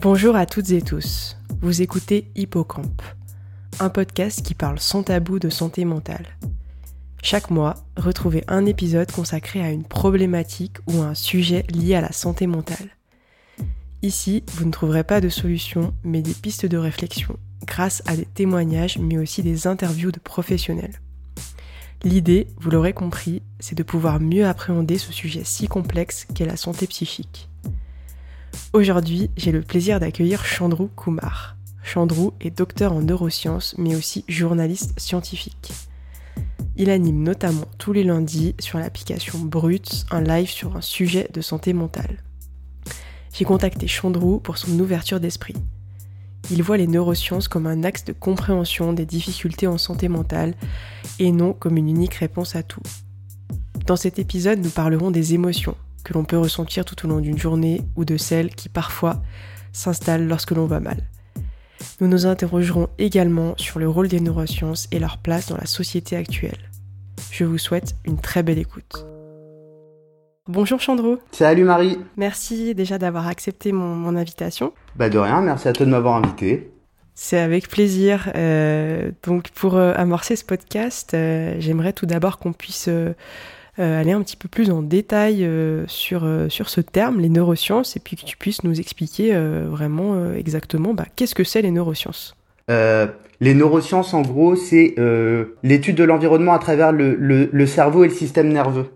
Bonjour à toutes et tous. Vous écoutez Hippocampe, un podcast qui parle sans tabou de santé mentale. Chaque mois, retrouvez un épisode consacré à une problématique ou à un sujet lié à la santé mentale. Ici, vous ne trouverez pas de solution, mais des pistes de réflexion, grâce à des témoignages, mais aussi des interviews de professionnels. L'idée, vous l'aurez compris, c'est de pouvoir mieux appréhender ce sujet si complexe qu'est la santé psychique. Aujourd'hui, j'ai le plaisir d'accueillir Chandrou Kumar. Chandrou est docteur en neurosciences, mais aussi journaliste scientifique. Il anime notamment tous les lundis sur l'application Brut un live sur un sujet de santé mentale. J'ai contacté Chandrou pour son ouverture d'esprit. Il voit les neurosciences comme un axe de compréhension des difficultés en santé mentale et non comme une unique réponse à tout. Dans cet épisode, nous parlerons des émotions, que l'on peut ressentir tout au long d'une journée ou de celles qui parfois s'installent lorsque l'on va mal. Nous nous interrogerons également sur le rôle des neurosciences et leur place dans la société actuelle. Je vous souhaite une très belle écoute. Bonjour Chandro. Salut Marie. Merci déjà d'avoir accepté mon, invitation. Bah de rien, merci à toi de m'avoir invité. C'est avec plaisir. Euh, donc pour euh, amorcer ce podcast, euh, j'aimerais tout d'abord qu'on puisse aller un petit peu plus en détail euh, sur, euh, sur ce terme, les neurosciences, et puis que tu puisses nous expliquer vraiment exactement bah, qu'est-ce que c'est les neurosciences? les neurosciences, en gros, c'est l'étude de l'environnement à travers le, le, cerveau et le système nerveux.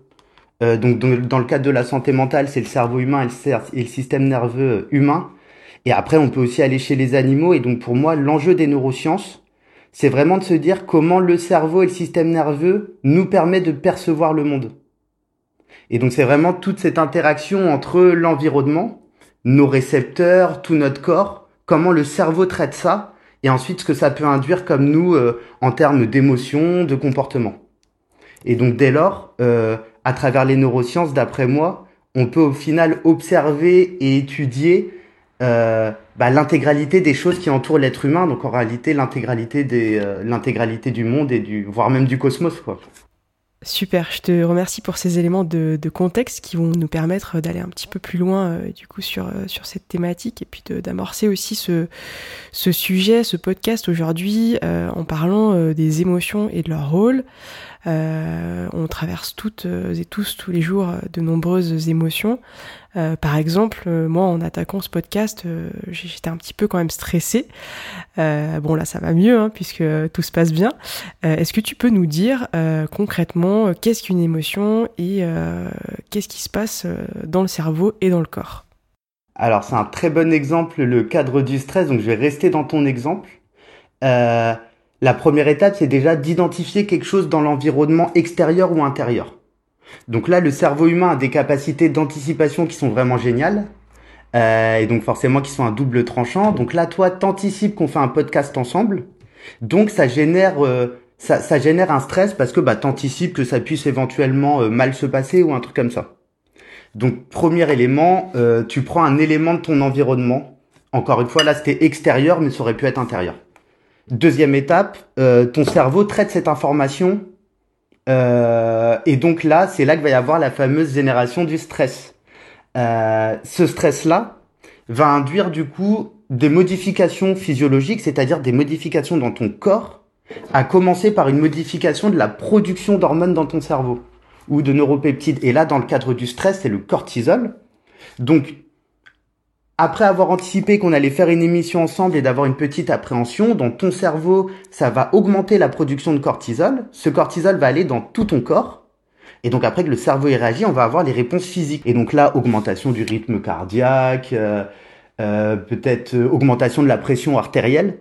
donc, dans le cadre de la santé mentale, c'est le cerveau humain le, et le système nerveux humain. Et après, on peut aussi aller chez les animaux. Et donc, pour moi, l'enjeu des neurosciences, c'est vraiment de se dire comment le cerveau et le système nerveux nous permettent de percevoir le monde. Et donc c'est vraiment toute cette interaction entre l'environnement, nos récepteurs, tout notre corps, comment le cerveau traite ça, et ensuite ce que ça peut induire comme nous euh, en termes d'émotions, de comportement. Et donc dès lors, euh, à travers les neurosciences, d'après moi, on peut au final observer et étudier euh, bah, l'intégralité des choses qui entourent l'être humain, donc en réalité l'intégralité des euh, l'intégralité du monde et du voire même du cosmos. Super, je te remercie pour ces éléments de, contexte qui vont nous permettre d'aller un petit peu plus loin euh, du coup sur, sur cette thématique et puis d'amorcer aussi ce, ce sujet, ce podcast aujourd'hui en parlant des émotions et de leur rôle. Euh, on traverse toutes et tous tous les jours de nombreuses émotions. Euh, par exemple, euh, moi, en attaquant ce podcast, j'étais un petit peu quand même stressée. bon, là, ça va mieux, hein, puisque tout se passe bien. Est-ce que tu peux nous dire concrètement qu'est-ce qu'une émotion et qu'est-ce qui se passe dans le cerveau et dans le corps? Alors, c'est un très bon exemple, le cadre du stress, donc je vais rester dans ton exemple. Euh, la première étape, c'est déjà d'identifier quelque chose dans l'environnement extérieur ou intérieur. Donc là, le cerveau humain a des capacités d'anticipation qui sont vraiment géniales. Euh, et donc forcément qui sont un double tranchant. Donc là, toi, t'anticipes qu'on fait un podcast ensemble. Donc ça génère, euh, ça, génère un stress parce que bah, t'anticipes que ça puisse éventuellement euh, mal se passer ou un truc comme ça. Donc premier élément, tu prends un élément de ton environnement. Encore une fois, là c'était extérieur, mais ça aurait pu être intérieur. Deuxième étape, euh, ton cerveau traite cette information euh, et donc là, c'est là qu'il va y avoir la fameuse génération du stress. Euh, ce stress-là va induire du coup des modifications physiologiques, c'est-à-dire des modifications dans ton corps, à commencer par une modification de la production d'hormones dans ton cerveau ou de neuropeptides. Et là, dans le cadre du stress, c'est le cortisol. Donc, après avoir anticipé qu'on allait faire une émission ensemble et d'avoir une petite appréhension, dans ton cerveau, ça va augmenter la production de cortisol. Ce cortisol va aller dans tout ton corps. Et donc après que le cerveau y réagit, on va avoir les réponses physiques. Et donc là, augmentation du rythme cardiaque, euh, euh, peut-être euh, augmentation de la pression artérielle.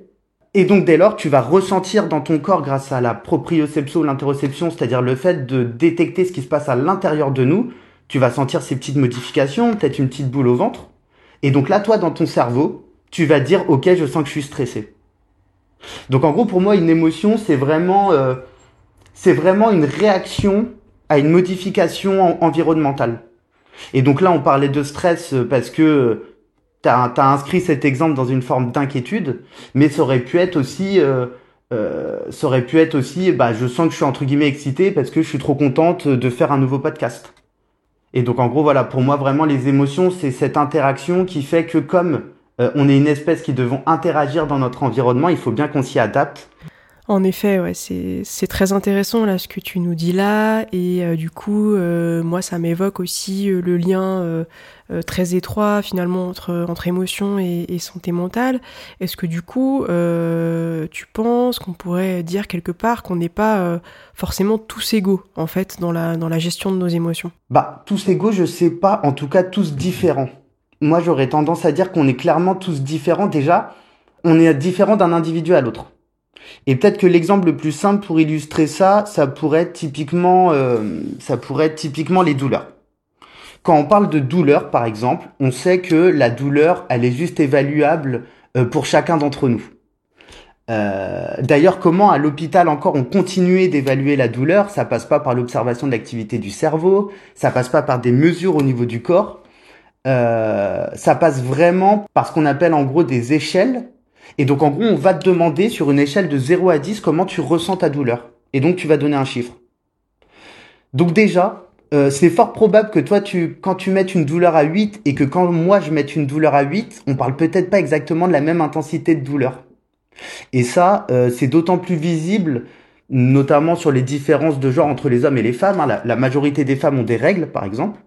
Et donc dès lors, tu vas ressentir dans ton corps grâce à la proprioception ou l'interoception, c'est-à-dire le fait de détecter ce qui se passe à l'intérieur de nous, tu vas sentir ces petites modifications, peut-être une petite boule au ventre. Et donc là, toi, dans ton cerveau, tu vas dire, OK, je sens que je suis stressé. Donc en gros, pour moi, une émotion, c'est vraiment, euh, c'est vraiment une réaction à une modification environnementale. Et donc là, on parlait de stress euh, parce que euh, tu as, inscrit cet exemple dans une forme d'inquiétude, mais ça aurait pu être aussi, euh, euh, ça aurait pu être aussi, bah, je sens que je suis entre guillemets excité parce que je suis trop contente de faire un nouveau podcast. Et donc en gros voilà, pour moi vraiment les émotions c'est cette interaction qui fait que comme euh, on est une espèce qui devons interagir dans notre environnement, il faut bien qu'on s'y adapte. En effet, c'est très intéressant là ce que tu nous dis là et euh, du coup euh, moi ça m'évoque aussi le lien très étroit finalement entre émotion et, santé mentale. Est-ce que du coup tu penses qu'on pourrait dire quelque part qu'on n'est pas forcément tous égaux en fait dans la dans la gestion de nos émotions? Bah tous égaux, je sais pas, en tout cas tous différents moi j'aurais tendance à dire qu'on est clairement tous différents. Déjà, on est différent d'un individu à l'autre. Et peut-être que l'exemple le plus simple pour illustrer ça, ça pourrait être typiquement, euh, ça pourrait typiquement les douleurs. Quand on parle de douleur, par exemple, on sait que la douleur, elle est juste évaluable euh, pour chacun d'entre nous. Euh, D'ailleurs, comment à l'hôpital encore on continuait d'évaluer la douleur Ça passe pas par l'observation de l'activité du cerveau, ça passe pas par des mesures au niveau du corps, ça passe vraiment par ce qu'on appelle en gros des échelles. Et donc en gros, on va te demander sur une échelle de 0 à 10 comment tu ressens ta douleur. Et donc tu vas donner un chiffre. Donc déjà, euh, c'est fort probable que toi, tu, quand tu mettes une douleur à 8 et que quand moi je mette une douleur à 8, on parle peut-être pas exactement de la même intensité de douleur. Et ça, euh, c'est d'autant plus visible, notamment sur les différences de genre entre les hommes et les femmes. Hein. la majorité des femmes ont des règles, par exemple.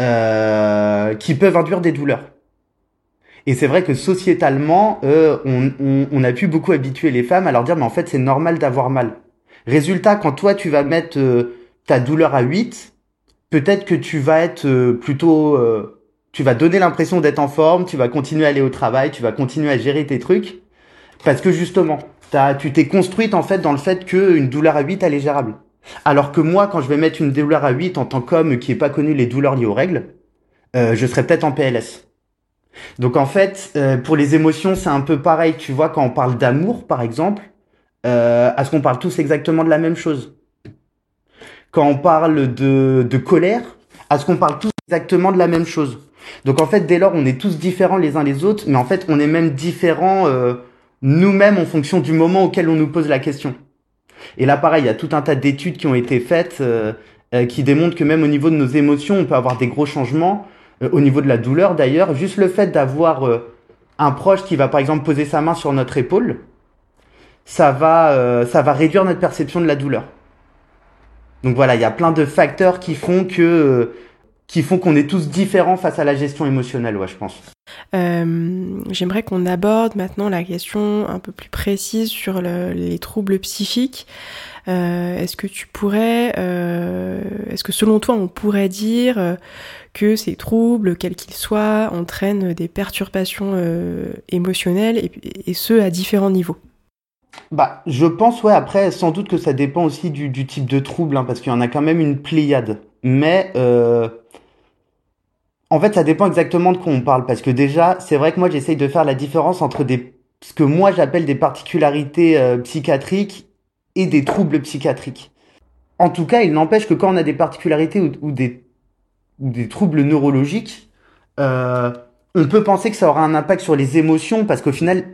Euh, qui peuvent induire des douleurs. Et c'est vrai que sociétalement, euh, on, on, on, a pu beaucoup habituer les femmes à leur dire, mais en fait, c'est normal d'avoir mal. Résultat, quand toi, tu vas mettre euh, ta douleur à 8, peut-être que tu vas être euh, plutôt... tu vas donner l'impression d'être en forme, tu vas continuer à aller au travail, tu vas continuer à gérer tes trucs, parce que justement, as, tu t'es construite en fait dans le fait qu'une douleur à 8, elle est gérable. Alors que moi, quand je vais mettre une douleur à 8 en tant qu'homme qui n'ait pas connu les douleurs liées aux règles, euh, je serais peut-être en PLS. Donc en fait, euh, pour les émotions, c'est un peu pareil. Tu vois, quand on parle d'amour, par exemple, euh, est-ce qu'on parle tous exactement de la même chose? Quand on parle de, colère, est-ce qu'on parle tous exactement de la même chose? Donc en fait, dès lors, on est tous différents les uns les autres, mais en fait, on est même différents euh, nous-mêmes en fonction du moment auquel on nous pose la question. Et là, pareil, il y a tout un tas d'études qui ont été faites euh, qui démontrent que même au niveau de nos émotions, on peut avoir des gros changements. Euh, au niveau de la douleur, d'ailleurs, juste le fait d'avoir un proche qui va, par exemple, poser sa main sur notre épaule, ça va, ça va réduire notre perception de la douleur. Donc voilà, il y a plein de facteurs qui font que qui font qu'on est tous différents face à la gestion émotionnelle, ouais, je pense. Euh, J'aimerais qu'on aborde maintenant la question un peu plus précise sur le, les troubles psychiques. Euh, est-ce que tu pourrais, euh, est-ce que selon toi on pourrait dire euh, que ces troubles, quels qu'ils soient, entraînent des perturbations émotionnelles et, ce à différents niveaux? Bah, je pense, ouais, après, sans doute que ça dépend aussi du, type de trouble, hein, parce qu'il y en a quand même une pléiade. Mais en fait, ça dépend exactement de quoi on parle, parce que déjà, c'est vrai que moi, j'essaye de faire la différence entre des, ce que moi j'appelle des particularités psychiatriques et des troubles psychiatriques. En tout cas, il n'empêche que quand on a des particularités ou, des, des troubles neurologiques, euh, on peut penser que ça aura un impact sur les émotions, parce qu'au final,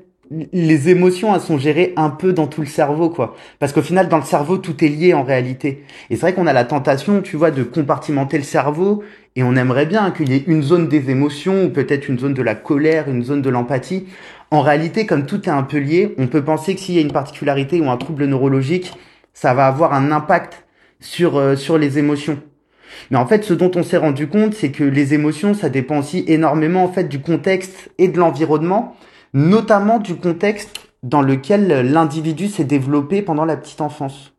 les émotions elles sont gérées un peu dans tout le cerveau quoi. Parce qu'au final dans le cerveau tout est lié en réalité. Et c'est vrai qu'on a la tentation tu vois de compartimenter le cerveau et on aimerait bien qu'il y ait une zone des émotions ou peut-être une zone de la colère une zone de l'empathie en réalité comme tout est un peu lié on peut penser que s'il y a une particularité ou un trouble neurologique ça va avoir un impact sur euh, sur les émotions mais en fait, ce dont on s'est rendu compte, c'est que les émotions, ça dépend aussi énormément en fait du contexte et de l'environnement notamment du contexte dans lequel l'individu s'est développé pendant la petite enfance.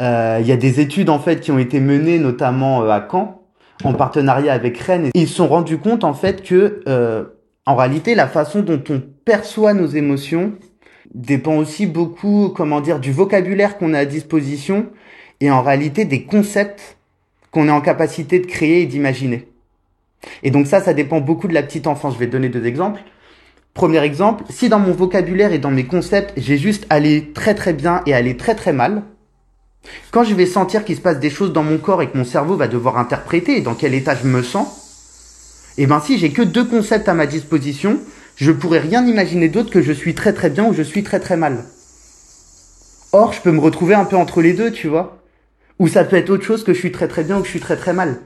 Euh, il y a des études en fait qui ont été menées notamment euh, à Caen en partenariat avec Rennes et ils se sont rendus compte en fait que euh, en réalité la façon dont on perçoit nos émotions dépend aussi beaucoup comment dire du vocabulaire qu'on a à disposition et en réalité des concepts qu'on est en capacité de créer et d'imaginer. Et donc ça ça dépend beaucoup de la petite enfance. Je vais donner deux exemples. Premier exemple, si dans mon vocabulaire et dans mes concepts, j'ai juste aller très très bien et aller très très mal, quand je vais sentir qu'il se passe des choses dans mon corps et que mon cerveau va devoir interpréter dans quel état je me sens, et eh ben si j'ai que deux concepts à ma disposition, je pourrais rien imaginer d'autre que je suis très très bien ou je suis très très mal. Or, je peux me retrouver un peu entre les deux, tu vois. Ou ça peut être autre chose que je suis très très bien ou que je suis très très mal.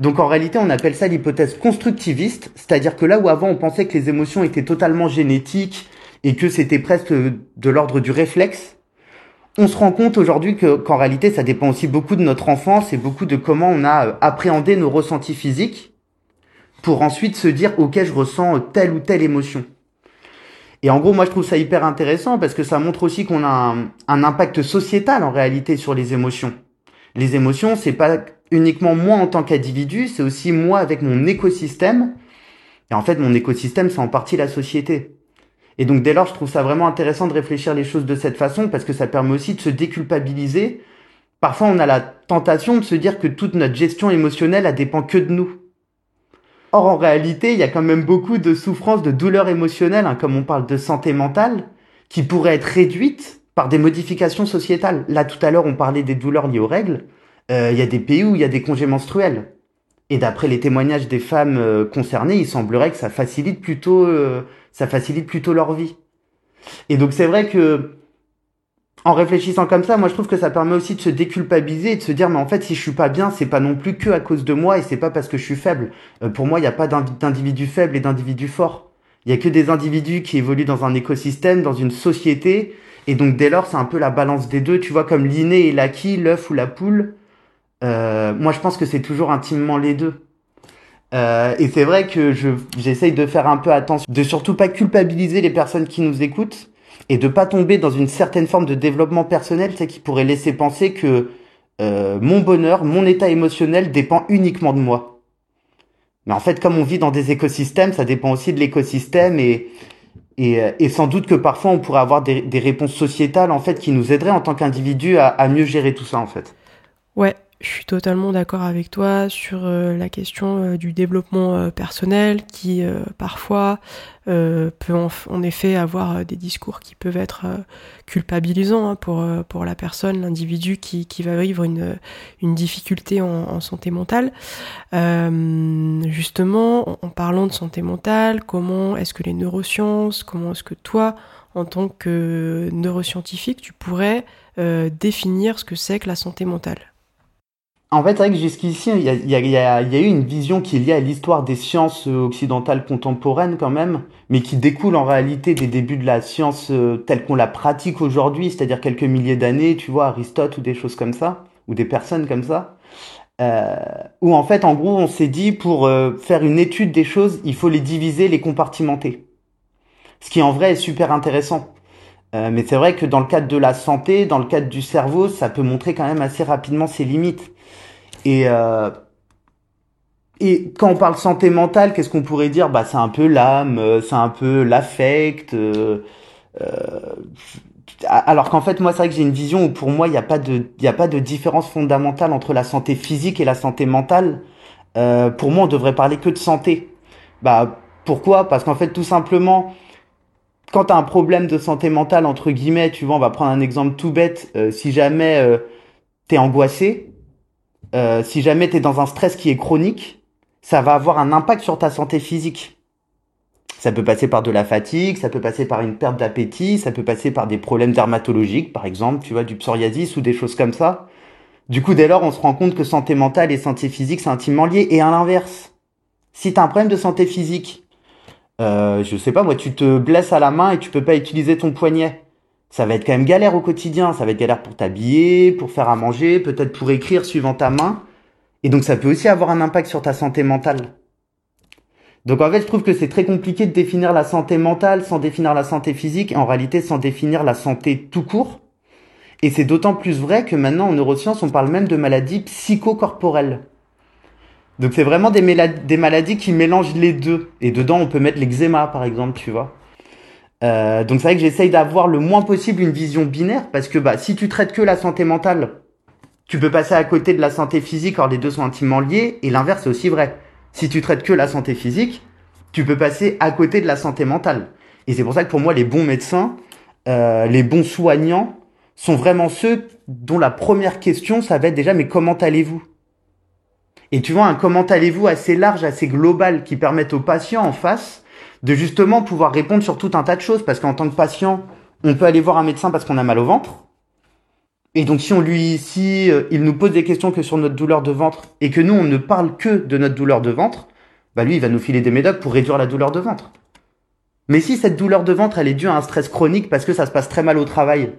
Donc en réalité, on appelle ça l'hypothèse constructiviste, c'est-à-dire que là où avant on pensait que les émotions étaient totalement génétiques et que c'était presque de l'ordre du réflexe, on se rend compte aujourd'hui que qu'en réalité ça dépend aussi beaucoup de notre enfance et beaucoup de comment on a appréhendé nos ressentis physiques pour ensuite se dire ok je ressens telle ou telle émotion. Et en gros moi je trouve ça hyper intéressant parce que ça montre aussi qu'on a un, impact sociétal en réalité sur les émotions. Les émotions c'est pas uniquement moi en tant qu'individu, c'est aussi moi avec mon écosystème. Et en fait, mon écosystème, c'est en partie la société. Et donc dès lors, je trouve ça vraiment intéressant de réfléchir les choses de cette façon parce que ça permet aussi de se déculpabiliser. Parfois, on a la tentation de se dire que toute notre gestion émotionnelle, elle dépend que de nous. Or, en réalité, il y a quand même beaucoup de souffrances, de douleurs émotionnelles, hein, comme on parle de santé mentale, qui pourraient être réduites par des modifications sociétales. Là, tout à l'heure, on parlait des douleurs liées aux règles. Euh, il y a des pays où il y a des congés menstruels. Et d'après les témoignages des femmes euh, concernées, il semblerait que ça facilite plutôt, euh, ça facilite plutôt leur vie. Et donc c'est vrai que, en réfléchissant comme ça, moi je trouve que ça permet aussi de se déculpabiliser et de se dire mais en fait si je suis pas bien, c'est pas non plus que à cause de moi et c'est pas parce que je suis faible. pour moi, il n'y a pas d'individus faibles et d'individus forts. Il y a que des individus qui évoluent dans un écosystème, dans une société, et donc dès lors c'est un peu la balance des deux. Tu vois comme l'inné et l'acquis, l'œuf ou la poule. Euh, moi, je pense que c'est toujours intimement les deux. Euh, et c'est vrai que je j'essaye de faire un peu attention, de surtout pas culpabiliser les personnes qui nous écoutent et de pas tomber dans une certaine forme de développement personnel, c'est qui pourrait laisser penser que euh, mon bonheur, mon état émotionnel dépend uniquement de moi. Mais en fait, comme on vit dans des écosystèmes, ça dépend aussi de l'écosystème et, et, et, sans doute que parfois on pourrait avoir des, des, réponses sociétales en fait qui nous aideraient en tant qu'individu à, à mieux gérer tout ça en fait. Ouais, je suis totalement d'accord avec toi sur euh, la question euh, du développement euh, personnel qui parfois peut en, effet avoir des discours qui peuvent être culpabilisants hein, pour, pour la personne, l'individu qui, qui, va vivre une, une difficulté en, santé mentale. justement, en, en, parlant de santé mentale, comment est-ce que les neurosciences, comment est-ce que toi, en tant que neuroscientifique, tu pourrais définir ce que c'est que la santé mentale? En fait, c'est vrai que jusqu'ici, il y a, y, a, y a, eu une vision qui est liée à l'histoire des sciences euh, occidentales contemporaines quand même, mais qui découle en réalité des débuts de la science euh, telle qu'on la pratique aujourd'hui, c'est-à-dire quelques milliers d'années, tu vois, Aristote ou des choses comme ça, ou des personnes comme ça, euh, où en fait, en gros, on s'est dit pour faire une étude des choses, il faut les diviser, les compartimenter. Ce qui en vrai est super intéressant. mais c'est vrai que dans le cadre de la santé, dans le cadre du cerveau, ça peut montrer quand même assez rapidement ses limites. Et, euh, et quand on parle santé mentale, qu'est-ce qu'on pourrait dire? Bah, c'est un peu l'âme, euh, c'est un peu l'affect. Euh, euh, alors qu'en fait, moi, c'est vrai que j'ai une vision où pour moi, il n'y a pas de, il a pas de différence fondamentale entre la santé physique et la santé mentale. Euh, pour moi, on devrait parler que de santé. Bah, pourquoi? Parce qu'en fait, tout simplement, quand tu as un problème de santé mentale, entre guillemets, tu vois, on va prendre un exemple tout bête, si jamais euh, tu angoissé, euh, si jamais tu es dans un stress qui est chronique, ça va avoir un impact sur ta santé physique. Ça peut passer par de la fatigue, ça peut passer par une perte d'appétit, ça peut passer par des problèmes dermatologiques, par exemple, tu vois, du psoriasis ou des choses comme ça. Du coup, dès lors, on se rend compte que santé mentale et santé physique, c'est intimement lié. Et à l'inverse, si tu as un problème de santé physique, euh, je sais pas, moi, tu te blesses à la main et tu peux pas utiliser ton poignet ça va être quand même galère au quotidien. Ça va être galère pour t'habiller, pour faire à manger, peut-être pour écrire suivant ta main. Et donc ça peut aussi avoir un impact sur ta santé mentale. Donc en fait, je trouve que c'est très compliqué de définir la santé mentale sans définir la santé physique, et en réalité sans définir la santé tout court. Et c'est d'autant plus vrai que maintenant en neurosciences, on parle même de maladies psychocorporelles. Donc c'est vraiment des, des maladies qui mélangent les deux. Et dedans, on peut mettre l'eczéma, par exemple, tu vois. Euh, donc c'est vrai que j'essaye d'avoir le moins possible une vision binaire parce que bah si tu traites que la santé mentale, tu peux passer à côté de la santé physique, or les deux sont intimement liés, et l'inverse est aussi vrai. Si tu traites que la santé physique, tu peux passer à côté de la santé mentale. Et c'est pour ça que pour moi, les bons médecins, euh, les bons soignants, sont vraiment ceux dont la première question, ça va être déjà, mais comment allez-vous? Et tu vois, un comment allez-vous assez large, assez global, qui permette aux patients en face de justement pouvoir répondre sur tout un tas de choses. Parce qu'en tant que patient, on peut aller voir un médecin parce qu'on a mal au ventre. Et donc si on lui, si euh, il nous pose des questions que sur notre douleur de ventre et que nous on ne parle que de notre douleur de ventre, bah lui il va nous filer des médocs pour réduire la douleur de ventre. Mais si cette douleur de ventre elle est due à un stress chronique parce que ça se passe très mal au travail,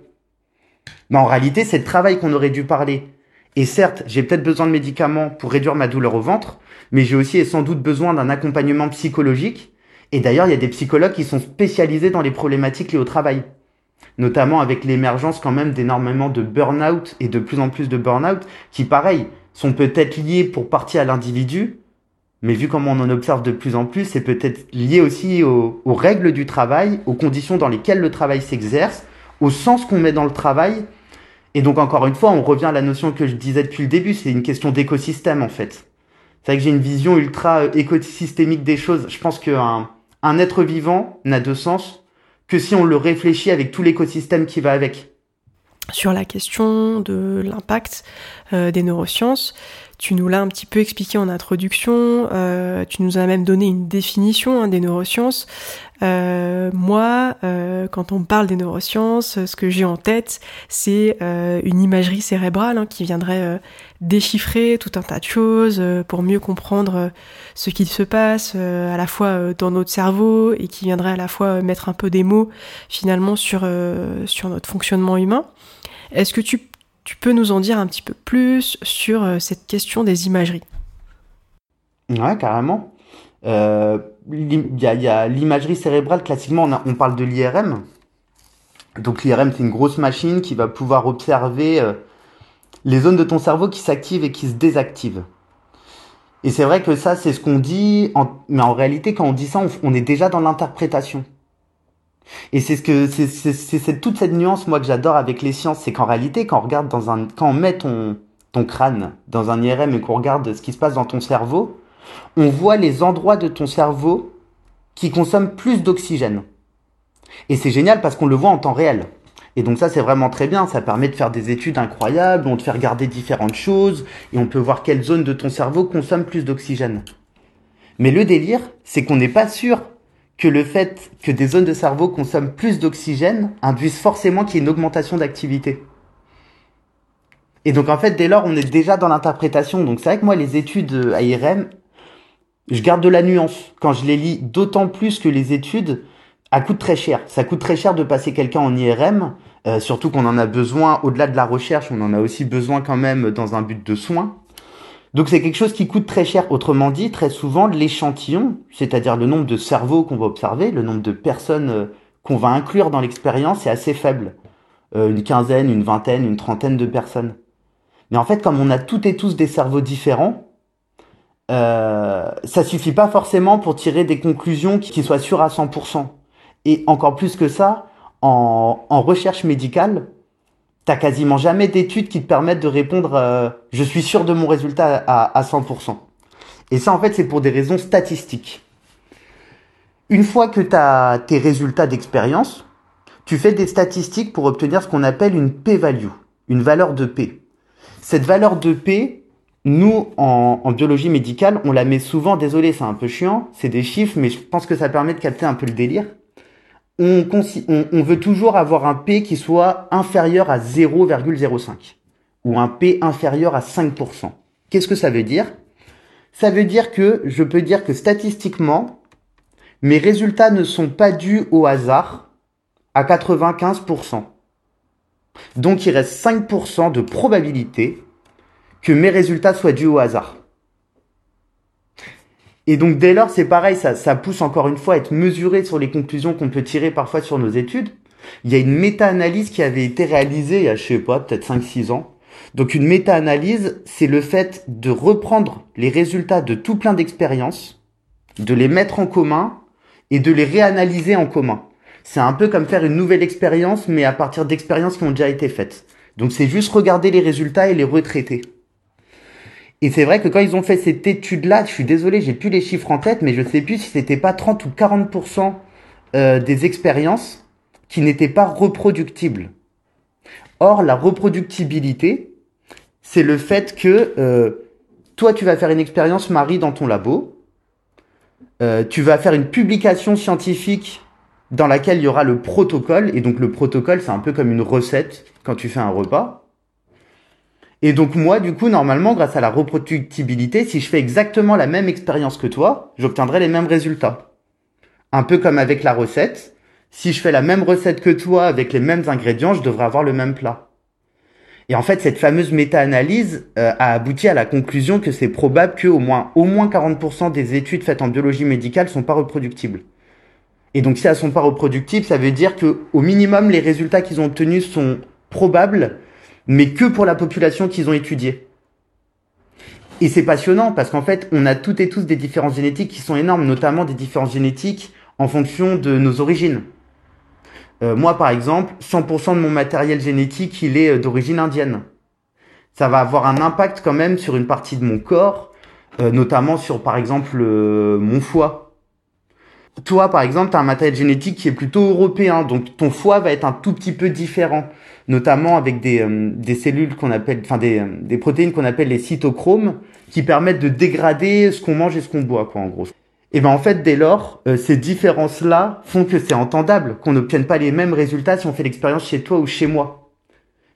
bah en réalité c'est le travail qu'on aurait dû parler. Et certes, j'ai peut-être besoin de médicaments pour réduire ma douleur au ventre, mais j'ai aussi et sans doute besoin d'un accompagnement psychologique. Et d'ailleurs, il y a des psychologues qui sont spécialisés dans les problématiques liées au travail notamment avec l'émergence quand même d'énormément de burn-out et de plus en plus de burn-out qui, pareil, sont peut-être liés pour partie à l'individu, mais vu comme on en observe de plus en plus, c'est peut-être lié aussi aux, aux, règles du travail, aux conditions dans lesquelles le travail s'exerce, au sens qu'on met dans le travail. Et donc encore une fois, on revient à la notion que je disais depuis le début, c'est une question d'écosystème en fait. C'est vrai que j'ai une vision ultra euh, écosystémique des choses. Je pense qu'un un être vivant n'a de sens que si on le réfléchit avec tout l'écosystème qui va avec. Sur la question de l'impact euh, des neurosciences, tu nous l'as un petit peu expliqué en introduction, euh, tu nous as même donné une définition hein, des neurosciences. Euh, moi, euh, quand on parle des neurosciences, ce que j'ai en tête, c'est euh, une imagerie cérébrale hein, qui viendrait euh, déchiffrer tout un tas de choses pour mieux comprendre ce qu'il se passe à la fois dans notre cerveau et qui viendrait à la fois mettre un peu des mots finalement sur, sur notre fonctionnement humain. Est-ce que tu tu peux nous en dire un petit peu plus sur euh, cette question des imageries? Ouais, carrément. Euh, il y a, l'imagerie cérébrale, classiquement, on, parle de l'IRM. Donc l'IRM, c'est une grosse machine qui va pouvoir observer euh, les zones de ton cerveau qui s'activent et qui se désactivent. Et c'est vrai que ça, c'est ce qu'on dit, mais en réalité, quand on dit ça, on est déjà dans l'interprétation. Et c'est ce que c'est toute cette nuance moi que j'adore avec les sciences, c'est qu'en réalité quand on regarde dans un quand on met ton ton crâne dans un IRM et qu'on regarde ce qui se passe dans ton cerveau, on voit les endroits de ton cerveau qui consomment plus d'oxygène. Et c'est génial parce qu'on le voit en temps réel. Et donc ça c'est vraiment très bien, ça permet de faire des études incroyables, on te fait regarder différentes choses et on peut voir quelle zone de ton cerveau consomme plus d'oxygène. Mais le délire, c'est qu'on n'est pas sûr que le fait que des zones de cerveau consomment plus d'oxygène induise forcément qu'il y ait une augmentation d'activité. Et donc en fait, dès lors, on est déjà dans l'interprétation. Donc c'est vrai que moi, les études à IRM, je garde de la nuance quand je les lis, d'autant plus que les études, à coûtent très cher. Ça coûte très cher de passer quelqu'un en IRM, euh, surtout qu'on en a besoin, au-delà de la recherche, on en a aussi besoin quand même dans un but de soins. Donc c'est quelque chose qui coûte très cher. Autrement dit, très souvent, l'échantillon, c'est-à-dire le nombre de cerveaux qu'on va observer, le nombre de personnes euh, qu'on va inclure dans l'expérience est assez faible. Euh, une quinzaine, une vingtaine, une trentaine de personnes. Mais en fait, comme on a toutes et tous des cerveaux différents, euh, ça suffit pas forcément pour tirer des conclusions qui soient sûres à 100%. Et encore plus que ça, en, en recherche médicale, t'as quasiment jamais d'études qui te permettent de répondre euh, je suis sûr de mon résultat à, à 100%. Et ça, en fait, c'est pour des raisons statistiques. Une fois que tu as tes résultats d'expérience, tu fais des statistiques pour obtenir ce qu'on appelle une p-value, une valeur de p. Cette valeur de p, nous, en, en, biologie médicale, on la met souvent, désolé, c'est un peu chiant, c'est des chiffres, mais je pense que ça permet de capter un peu le délire on, veut toujours avoir un P qui soit inférieur à 0,05 ou un P inférieur à 5%. Qu'est-ce que ça veut dire? Ça veut dire que je peux dire que statistiquement, mes résultats ne sont pas dus au hasard à 95%. Donc il reste 5% de probabilité que mes résultats soient dus au hasard. Et donc dès lors, c'est pareil, ça, ça pousse encore une fois à être mesuré sur les conclusions qu'on peut tirer parfois sur nos études. Il y a une méta-analyse qui avait été réalisée il y a, je sais pas, peut-être 5-6 ans. Donc une méta-analyse, c'est le fait de reprendre les résultats de tout plein d'expériences, de les mettre en commun et de les réanalyser en commun. C'est un peu comme faire une nouvelle expérience, mais à partir d'expériences qui ont déjà été faites. Donc c'est juste regarder les résultats et les retraiter. Et c'est vrai que quand ils ont fait cette étude-là, je suis désolé, j'ai plus les chiffres en tête, mais je sais plus si c'était pas 30 ou 40% euh, des expériences qui n'étaient pas reproductibles. Or, la reproductibilité, c'est le fait que euh, toi, tu vas faire une expérience, Marie, dans ton labo. Euh, tu vas faire une publication scientifique dans laquelle il y aura le protocole. Et donc, le protocole, c'est un peu comme une recette quand tu fais un repas. Et donc moi, du coup, normalement, grâce à la reproductibilité, si je fais exactement la même expérience que toi, j'obtiendrai les mêmes résultats. Un peu comme avec la recette. Si je fais la même recette que toi avec les mêmes ingrédients, je devrais avoir le même plat. Et en fait, cette fameuse méta-analyse euh, a abouti à la conclusion que c'est probable que au moins, au moins 40% des études faites en biologie médicale sont pas reproductibles. Et donc, si elles sont pas reproductibles, ça veut dire que, au minimum, les résultats qu'ils ont obtenus sont probables, mais que pour la population qu'ils ont étudiée. Et c'est passionnant parce qu'en fait, on a toutes et tous des différences génétiques qui sont énormes, notamment des différences génétiques en fonction de nos origines. Euh, moi, par exemple, 100% de mon matériel génétique, il est euh, d'origine indienne. Ça va avoir un impact quand même sur une partie de mon corps, euh, notamment sur, par exemple, mon foie. Toi, par exemple, tu as un matériel génétique qui est plutôt européen, donc ton foie va être un tout petit peu différent, notamment avec des, des cellules qu'on appelle, enfin des, des protéines qu'on appelle les cytochromes, qui permettent de dégrader ce qu'on mange et ce qu'on boit, quoi, en gros. Et ben en fait, dès lors, euh, ces différences-là font que c'est entendable qu'on n'obtienne pas les mêmes résultats si on fait l'expérience chez toi ou chez moi.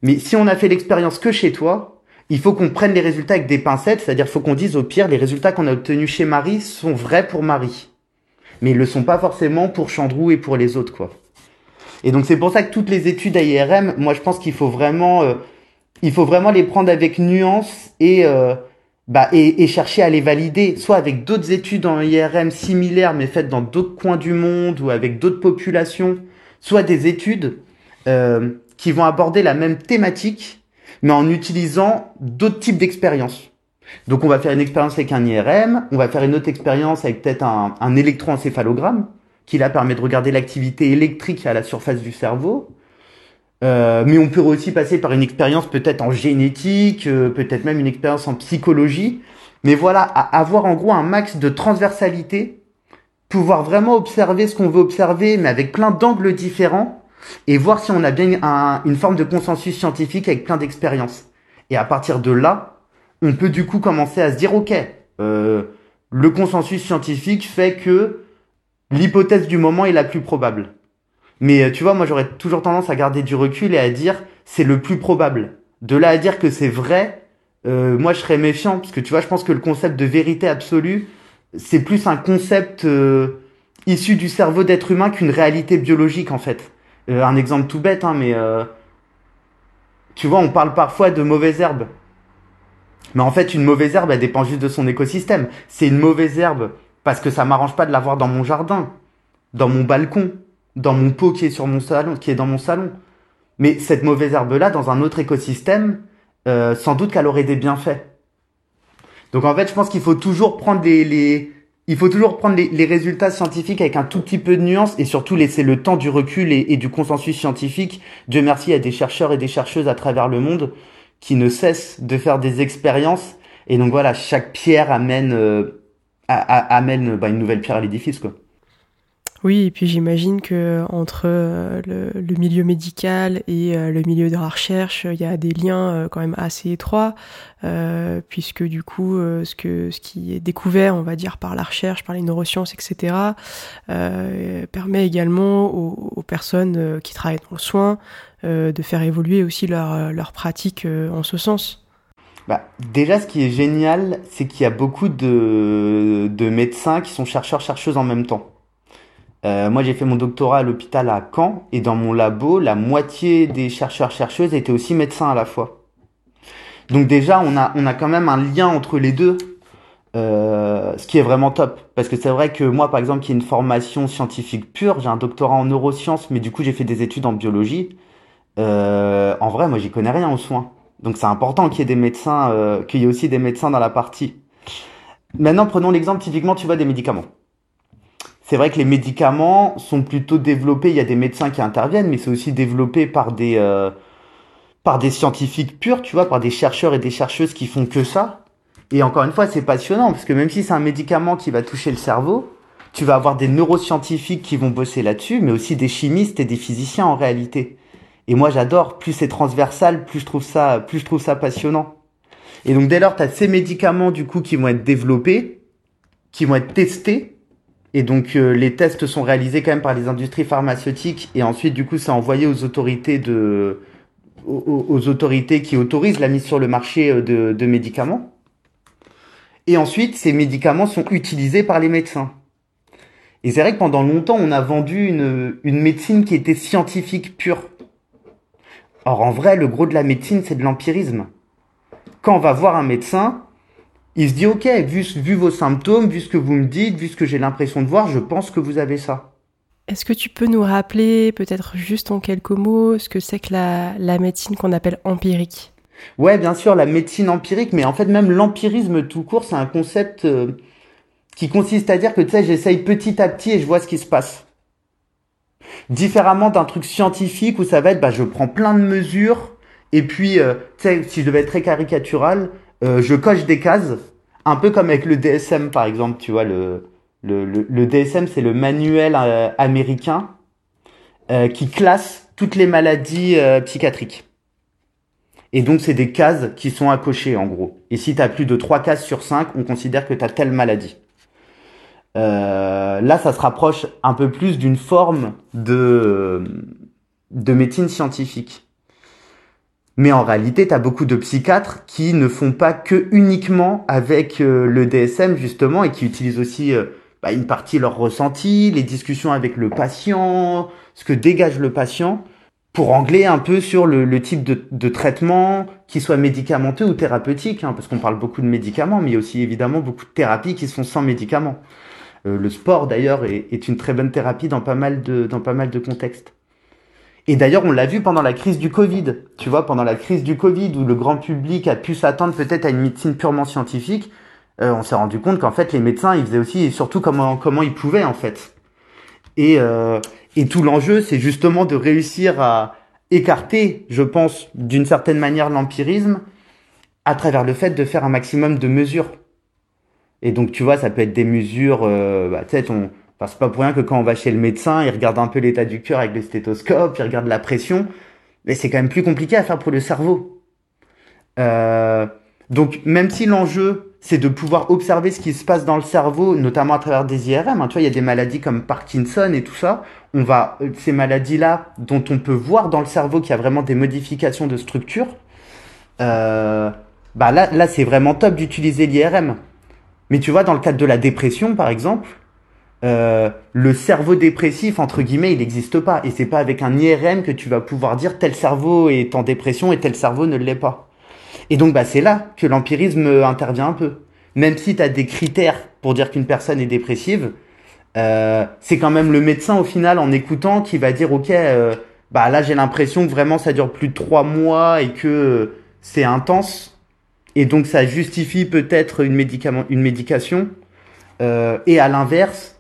Mais si on a fait l'expérience que chez toi, il faut qu'on prenne les résultats avec des pincettes, c'est-à-dire faut qu'on dise au pire les résultats qu'on a obtenus chez Marie sont vrais pour Marie. Mais ils le sont pas forcément pour Chandrou et pour les autres quoi. Et donc c'est pour ça que toutes les études à IRM, moi je pense qu'il faut vraiment euh, il faut vraiment les prendre avec nuance et euh, bah, et, chercher à les valider, soit avec d'autres études en IRM similaires mais faites dans d'autres coins du monde ou avec d'autres populations, soit des études euh, qui vont aborder la même thématique mais en utilisant d'autres types d'expériences. Donc on va faire une expérience avec un IRM, on va faire une autre expérience avec peut-être un, un électroencéphalogramme qui là permet de regarder l'activité électrique à la surface du cerveau. Euh, mais on peut aussi passer par une expérience peut-être en génétique, euh, peut-être même une expérience en psychologie. Mais voilà, avoir en gros un max de transversalité, pouvoir vraiment observer ce qu'on veut observer, mais avec plein d'angles différents, et voir si on a bien une forme de consensus scientifique avec plein d'expériences. Et à partir de là, on peut du coup commencer à se dire, ok, euh, le consensus scientifique fait que l'hypothèse du moment est la plus probable. Mais euh, tu vois, moi j'aurais toujours tendance à garder du recul et à dire c'est le plus probable. De là à dire que c'est vrai, euh, moi je serais méfiant parce que tu vois, je pense que le concept de vérité absolue, c'est plus un concept euh, issu du cerveau d'être humain qu'une réalité biologique en fait. un exemple tout bête, hein, mais tu vois, on parle parfois de mauvaise herbe. Mais en fait, une mauvaise herbe, elle dépend juste de son écosystème. C'est une mauvaise herbe parce que ça m'arrange pas de l'avoir dans mon jardin, dans mon balcon dans mon pot qui est sur mon salon, qui est dans mon salon. Mais cette mauvaise herbe-là, dans un autre écosystème, euh, sans doute qu'elle aurait des bienfaits. Donc en fait, je pense qu'il faut toujours prendre les, les il faut toujours prendre les, les, résultats scientifiques avec un tout petit peu de nuance et surtout laisser le temps du recul et, du consensus scientifique. Dieu merci, il y a des chercheurs et des chercheuses à travers le monde qui ne cessent de faire des expériences. Et donc voilà, chaque pierre amène, euh, amène bah, une nouvelle pierre à l'édifice. quoi. Oui, et puis j'imagine que entre euh, le, milieu médical et euh, le milieu de la recherche, il y a des liens euh, quand même assez étroits, puisque du coup, ce que ce qui est découvert, on va dire par la recherche, par les neurosciences, etc., permet également aux, personnes qui travaillent dans le soin de faire évoluer aussi leur leur pratique en ce sens. Bah, déjà, ce qui est génial, c'est qu'il y a beaucoup de, de médecins qui sont chercheurs chercheuses en même temps. Euh, moi, j'ai fait mon doctorat à l'hôpital à Caen et dans mon labo, la moitié des chercheurs-chercheuses étaient aussi médecins à la fois. Donc déjà, on a, on a quand même un lien entre les deux, euh, ce qui est vraiment top. Parce que c'est vrai que moi, par exemple, qui ai une formation scientifique pure, j'ai un doctorat en neurosciences, mais du coup, j'ai fait des études en biologie. Euh, en vrai, moi, j'y connais rien aux soins. Donc c'est important qu'il y ait des médecins, euh, qu'il y ait aussi des médecins dans la partie. Maintenant, prenons l'exemple typiquement, tu vois, des médicaments c'est vrai que les médicaments sont plutôt développés, il y a des médecins qui interviennent, mais c'est aussi développé par des, euh, par des scientifiques purs, tu vois, par des chercheurs et des chercheuses qui font que ça. Et encore une fois, c'est passionnant, parce que même si c'est un médicament qui va toucher le cerveau, tu vas avoir des neuroscientifiques qui vont bosser là-dessus, mais aussi des chimistes et des physiciens en réalité. Et moi, j'adore. Plus c'est transversal, plus je trouve ça, plus je trouve ça passionnant. Et donc, dès lors, tu as ces médicaments, du coup, qui vont être développés, qui vont être testés, et donc euh, les tests sont réalisés quand même par les industries pharmaceutiques et ensuite du coup c'est envoyé aux autorités de aux, autorités qui autorisent la mise sur le marché de, de médicaments. Et ensuite, ces médicaments sont utilisés par les médecins. Et c'est vrai que pendant longtemps, on a vendu une, une médecine qui était scientifique pure. Or, en vrai, le gros de la médecine, c'est de l'empirisme. Quand on va voir un médecin, il se dit, OK, vu, vu vos symptômes, vu ce que vous me dites, vu ce que j'ai l'impression de voir, je pense que vous avez ça. Est-ce que tu peux nous rappeler, peut-être juste en quelques mots, ce que c'est que la, la médecine qu'on appelle empirique? Ouais, bien sûr, la médecine empirique, mais en fait, même l'empirisme tout court, c'est un concept euh, qui consiste à dire que, tu sais, j'essaye petit à petit et je vois ce qui se passe. Différemment d'un truc scientifique où ça va être, bah, je prends plein de mesures et puis, euh, si je devais être très caricatural, euh, je coche des cases, un peu comme avec le DSM par exemple, tu vois, le, le, le, DSM c'est le manuel euh, américain qui classe toutes les maladies psychiatriques. Et donc c'est des cases qui sont à cocher en gros. Et si tu as plus de 3 cases sur 5, on considère que tu as telle maladie. Euh, là, ça se rapproche un peu plus d'une forme de, de médecine scientifique. Mais en réalité, tu as beaucoup de psychiatres qui ne font pas que uniquement avec euh, le DSM, justement, et qui utilisent aussi euh, bah, une partie leur ressenti, les discussions avec le patient, ce que dégage le patient, pour angler un peu sur le, type de, de, traitement, qui soit médicamenteux ou thérapeutique, hein, parce qu'on parle beaucoup de médicaments, mais il y a aussi évidemment beaucoup de thérapies qui sont sans médicaments. Euh, le sport d'ailleurs est, est, une très bonne thérapie dans pas mal de, dans pas mal de contextes. Et d'ailleurs, on l'a vu pendant la crise du Covid. Tu vois, pendant la crise du Covid, où le grand public a pu s'attendre peut-être à une médecine purement scientifique, euh, on s'est rendu compte qu'en fait, les médecins, ils faisaient aussi, et surtout comment comment ils pouvaient en fait. Et euh, et tout l'enjeu, c'est justement de réussir à écarter, je pense, d'une certaine manière l'empirisme, à travers le fait de faire un maximum de mesures. Et donc, tu vois, ça peut être des mesures, euh, bah, tu sais, enfin, c'est pas pour rien que quand on va chez le médecin, il regarde un peu l'état du cœur avec le stéthoscope, il regarde la pression, mais c'est quand même plus compliqué à faire pour le cerveau. Euh, donc, même si l'enjeu, c'est de pouvoir observer ce qui se passe dans le cerveau, notamment à travers des IRM, hein, tu vois, il y a des maladies comme Parkinson et tout ça, on va, euh, ces maladies-là, dont on peut voir dans le cerveau qu'il y a vraiment des modifications de structure, euh, bah là, là c'est vraiment top d'utiliser l'IRM. Mais tu vois, dans le cadre de la dépression, par exemple, euh, le cerveau dépressif, entre guillemets, il n'existe pas. Et c'est pas avec un IRM que tu vas pouvoir dire tel cerveau est en dépression et tel cerveau ne l'est pas. Et donc, bah, c'est là que l'empirisme intervient un peu. Même si tu as des critères pour dire qu'une personne est dépressive, euh, c'est quand même le médecin au final en écoutant qui va dire ok euh, bah là j'ai l'impression que vraiment ça dure plus de trois mois et que c'est intense et donc ça justifie peut-être une, médicament, une médication. Euh, et à l'inverse,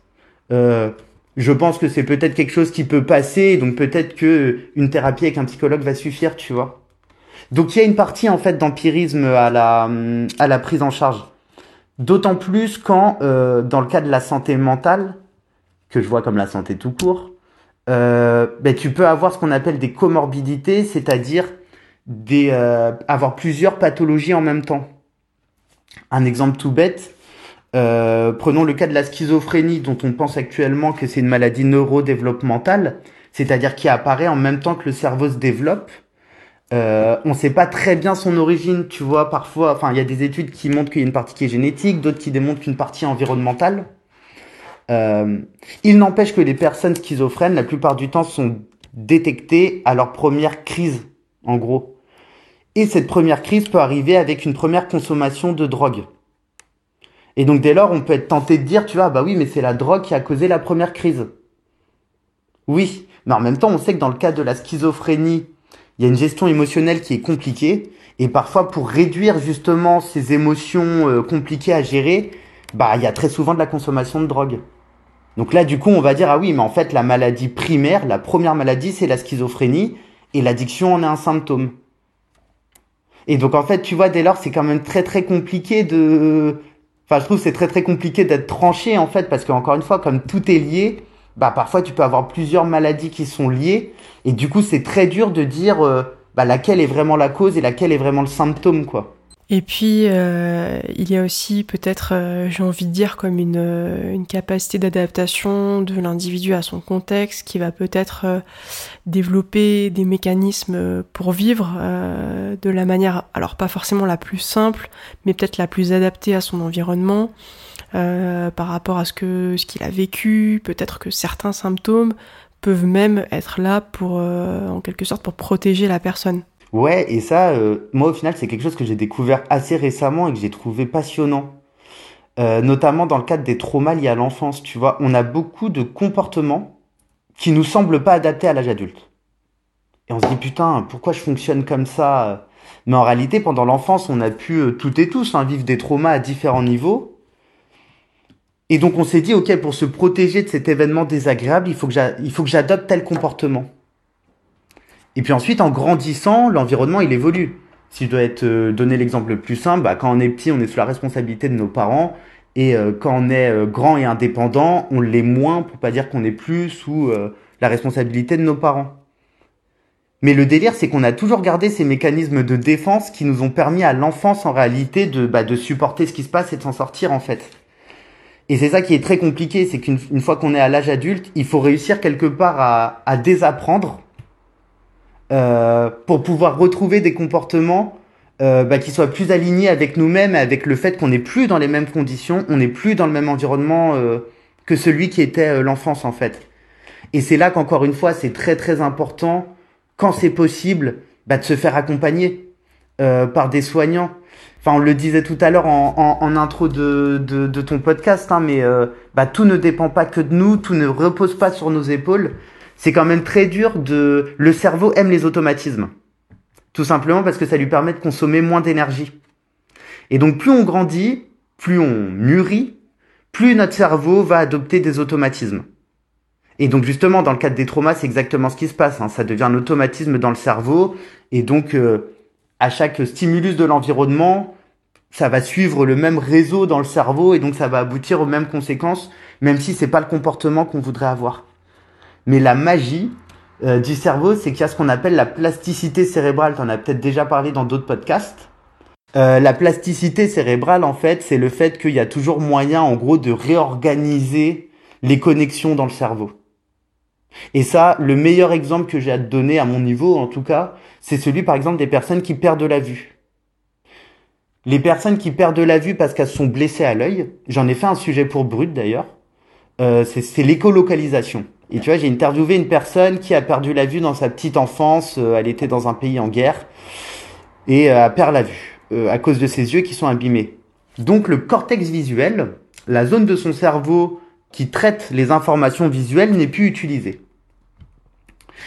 euh, je pense que c'est peut-être quelque chose qui peut passer, donc peut-être que une thérapie avec un psychologue va suffire, tu vois. Donc il y a une partie en fait d'empirisme à la, à la prise en charge. D'autant plus quand, euh, dans le cas de la santé mentale, que je vois comme la santé tout court, euh, ben, tu peux avoir ce qu'on appelle des comorbidités, c'est-à-dire des, euh, avoir plusieurs pathologies en même temps. Un exemple tout bête, euh, prenons le cas de la schizophrénie dont on pense actuellement que c'est une maladie neurodéveloppementale, c'est-à-dire qui apparaît en même temps que le cerveau se développe. Euh, on ne sait pas très bien son origine, tu vois, parfois, enfin, il y a des études qui montrent qu'il y a une partie qui est génétique, d'autres qui démontrent qu'une partie est environnementale. Euh, il n'empêche que les personnes schizophrènes, la plupart du temps, sont détectées à leur première crise en gros. Et cette première crise peut arriver avec une première consommation de drogue. Et donc dès lors, on peut être tenté de dire, tu vois, bah oui, mais c'est la drogue qui a causé la première crise. Oui, mais en même temps, on sait que dans le cas de la schizophrénie, il y a une gestion émotionnelle qui est compliquée. Et parfois, pour réduire justement ces émotions euh, compliquées à gérer, bah il y a très souvent de la consommation de drogue. Donc là, du coup, on va dire, ah oui, mais en fait, la maladie primaire, la première maladie, c'est la schizophrénie. Et l'addiction en est un symptôme. Et donc en fait, tu vois, dès lors, c'est quand même très très compliqué de... Enfin, je trouve c'est très très compliqué d'être tranché en fait, parce qu'encore une fois, comme tout est lié, bah parfois tu peux avoir plusieurs maladies qui sont liées, et du coup c'est très dur de dire euh, bah, laquelle est vraiment la cause et laquelle est vraiment le symptôme, quoi. Et puis, euh, il y a aussi peut-être, euh, j'ai envie de dire, comme une, euh, une capacité d'adaptation de l'individu à son contexte qui va peut-être développer des mécanismes pour vivre de la manière, alors pas forcément la plus simple, mais peut-être la plus adaptée à son environnement. par rapport à ce que ce qu'il a vécu, peut-être que certains symptômes peuvent même être là pour, en quelque sorte, pour protéger la personne. Ouais, et ça, euh, moi au final, c'est quelque chose que j'ai découvert assez récemment et que j'ai trouvé passionnant. Euh, notamment dans le cadre des traumas liés à l'enfance, tu vois, on a beaucoup de comportements qui nous semblent pas adaptés à l'âge adulte. Et on se dit putain, pourquoi je fonctionne comme ça Mais en réalité, pendant l'enfance, on a pu euh, toutes et tous hein, vivre des traumas à différents niveaux. Et donc on s'est dit, ok, pour se protéger de cet événement désagréable, il faut que j'adopte tel comportement. Et puis ensuite, en grandissant, l'environnement, il évolue. Si je dois être euh, donner l'exemple le plus simple, bah, quand on est petit, on est sous la responsabilité de nos parents. Et euh, quand on est euh, grand et indépendant, on l'est moins, pour pas dire qu'on est plus sous la responsabilité de nos parents. Mais le délire, c'est qu'on a toujours gardé ces mécanismes de défense qui nous ont permis à l'enfance, en réalité, de, bah, de supporter ce qui se passe et de s'en sortir, en fait. Et c'est ça qui est très compliqué, c'est qu'une fois qu'on est à l'âge adulte, il faut réussir quelque part à, à désapprendre euh, pour pouvoir retrouver des comportements euh, bah, qui soient plus alignés avec nous-mêmes, avec le fait qu'on n'est plus dans les mêmes conditions, on n'est plus dans le même environnement euh, que celui qui était euh, l'enfance en fait. Et c'est là qu'encore une fois, c'est très très important, quand c'est possible, bah, de se faire accompagner par des soignants. Enfin, on le disait tout à l'heure en, en, en, intro de, de, de, ton podcast, hein, mais bah, tout ne dépend pas que de nous, tout ne repose pas sur nos épaules c'est quand même très dur de... Le cerveau aime les automatismes. Tout simplement parce que ça lui permet de consommer moins d'énergie. Et donc plus on grandit, plus on mûrit, plus notre cerveau va adopter des automatismes. Et donc justement, dans le cadre des traumas, c'est exactement ce qui se passe. Hein. Ça devient un automatisme dans le cerveau. Et donc, euh, à chaque stimulus de l'environnement, ça va suivre le même réseau dans le cerveau et donc ça va aboutir aux mêmes conséquences, même si c'est pas le comportement qu'on voudrait avoir. Mais la magie euh, du cerveau, c'est qu'il y a ce qu'on appelle la plasticité cérébrale. Tu en as peut-être déjà parlé dans d'autres podcasts. Euh, la plasticité cérébrale, en fait, c'est le fait qu'il y a toujours moyen, en gros, de réorganiser les connexions dans le cerveau. Et ça, le meilleur exemple que j'ai à te donner, à mon niveau en tout cas, c'est celui, par exemple, des personnes qui perdent de la vue. Les personnes qui perdent de la vue parce qu'elles sont blessées à l'œil, j'en ai fait un sujet pour Brut d'ailleurs, euh, c'est l'écolocalisation. Et tu vois, j'ai interviewé une personne qui a perdu la vue dans sa petite enfance. Euh, elle était dans un pays en guerre et euh, a perdu la vue euh, à cause de ses yeux qui sont abîmés. Donc le cortex visuel, la zone de son cerveau qui traite les informations visuelles, n'est plus utilisée.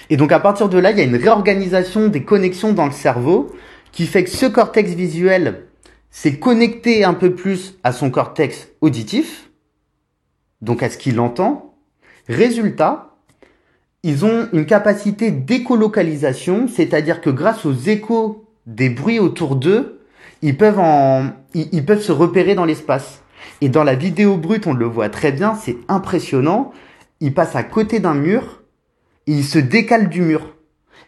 Et donc à partir de là, il y a une réorganisation des connexions dans le cerveau qui fait que ce cortex visuel s'est connecté un peu plus à son cortex auditif, donc à ce qu'il entend, Résultat, ils ont une capacité d'écolocalisation, c'est-à-dire que grâce aux échos des bruits autour d'eux, ils peuvent en, ils, peuvent se repérer dans l'espace. Et dans la vidéo brute, on le voit très bien, c'est impressionnant. Il passe à côté d'un mur, et il se décale du mur.